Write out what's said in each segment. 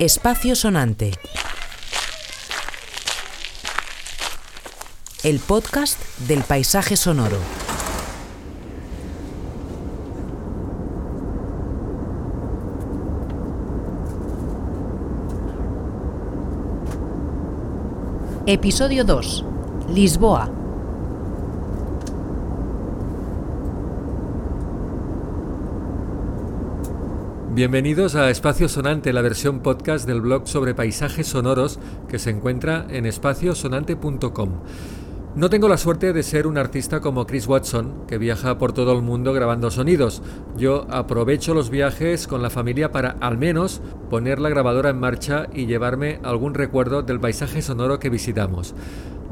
Espacio Sonante. El podcast del paisaje sonoro. Episodio 2. Lisboa. Bienvenidos a Espacio Sonante, la versión podcast del blog sobre paisajes sonoros que se encuentra en espaciosonante.com. No tengo la suerte de ser un artista como Chris Watson, que viaja por todo el mundo grabando sonidos. Yo aprovecho los viajes con la familia para al menos poner la grabadora en marcha y llevarme algún recuerdo del paisaje sonoro que visitamos.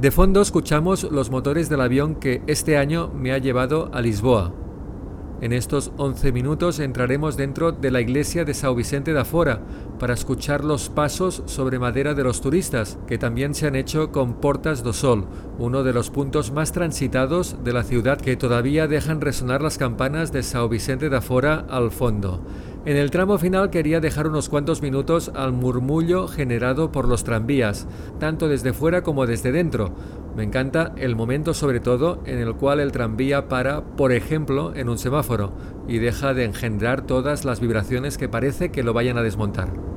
De fondo escuchamos los motores del avión que este año me ha llevado a Lisboa, en estos 11 minutos entraremos dentro de la iglesia de São Vicente da Fora para escuchar los pasos sobre madera de los turistas, que también se han hecho con Portas do Sol, uno de los puntos más transitados de la ciudad que todavía dejan resonar las campanas de São Vicente da Fora al fondo. En el tramo final quería dejar unos cuantos minutos al murmullo generado por los tranvías, tanto desde fuera como desde dentro. Me encanta el momento sobre todo en el cual el tranvía para, por ejemplo, en un semáforo y deja de engendrar todas las vibraciones que parece que lo vayan a desmontar.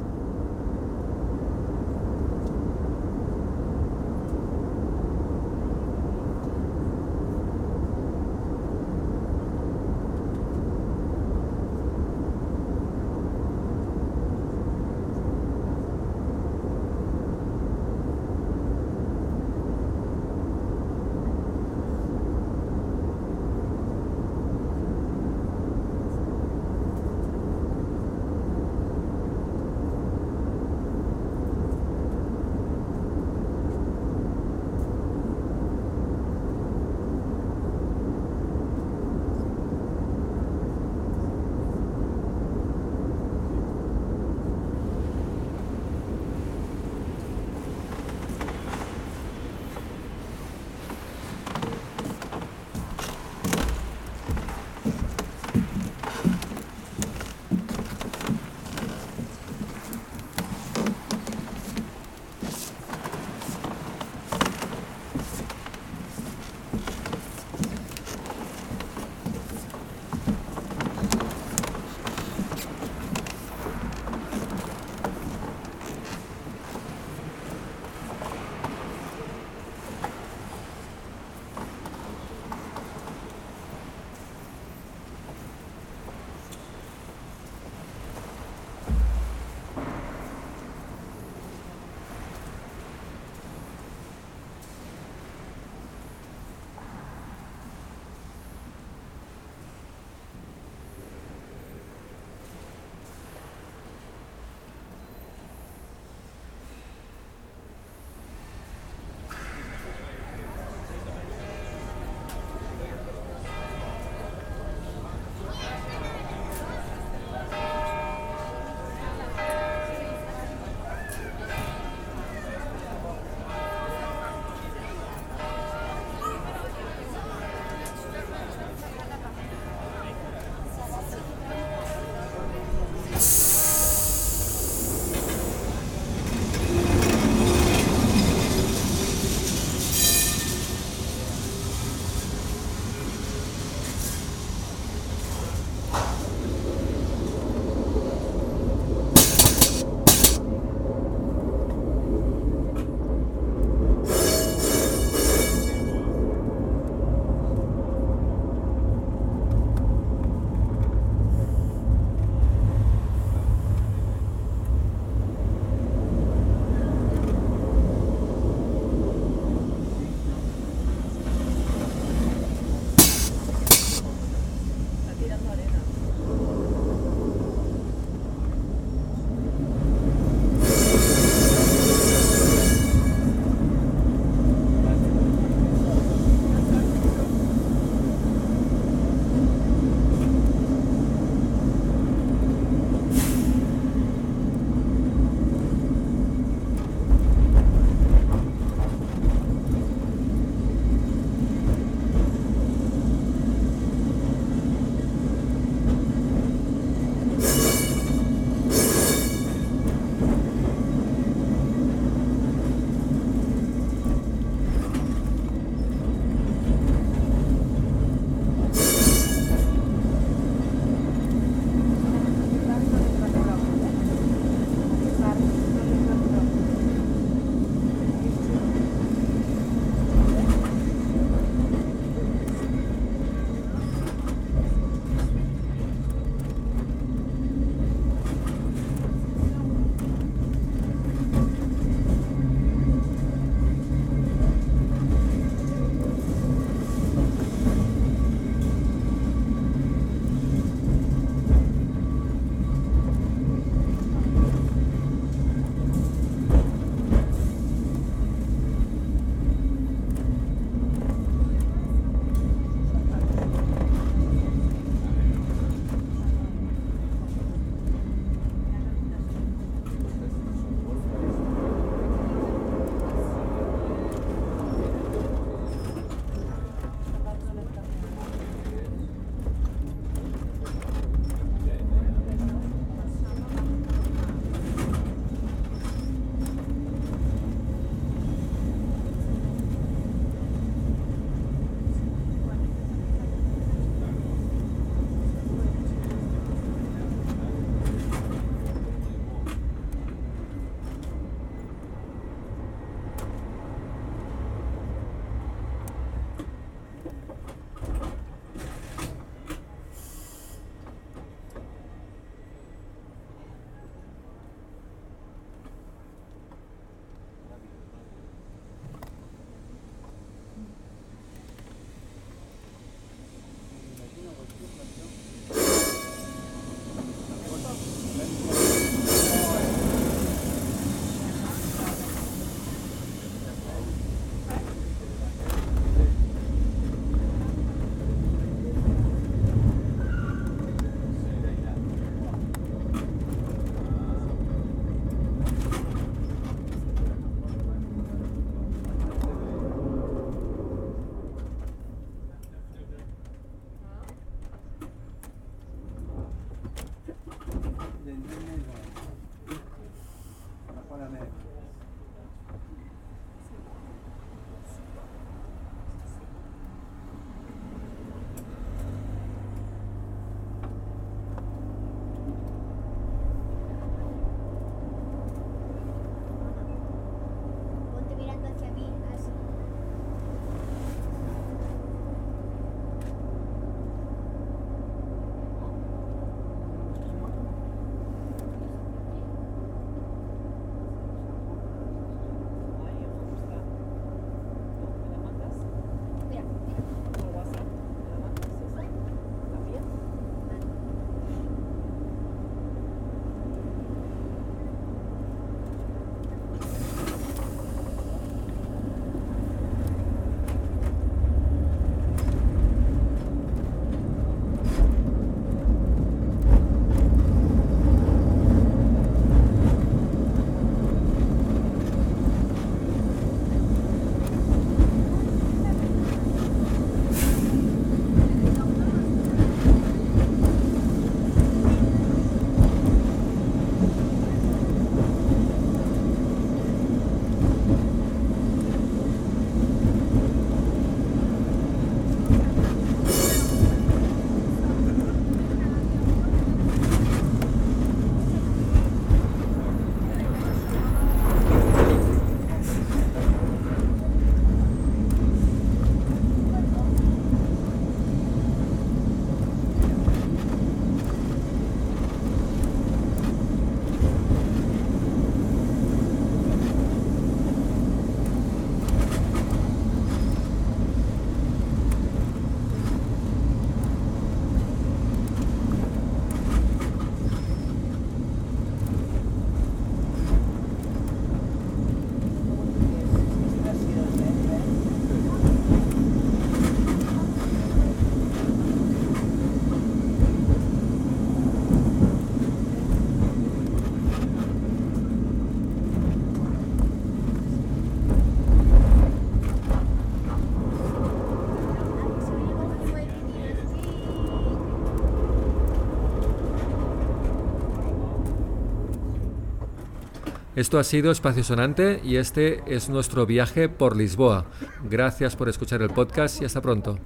Esto ha sido Espacio Sonante y este es nuestro viaje por Lisboa. Gracias por escuchar el podcast y hasta pronto.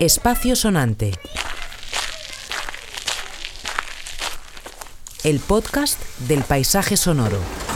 Espacio Sonante. El podcast del paisaje sonoro.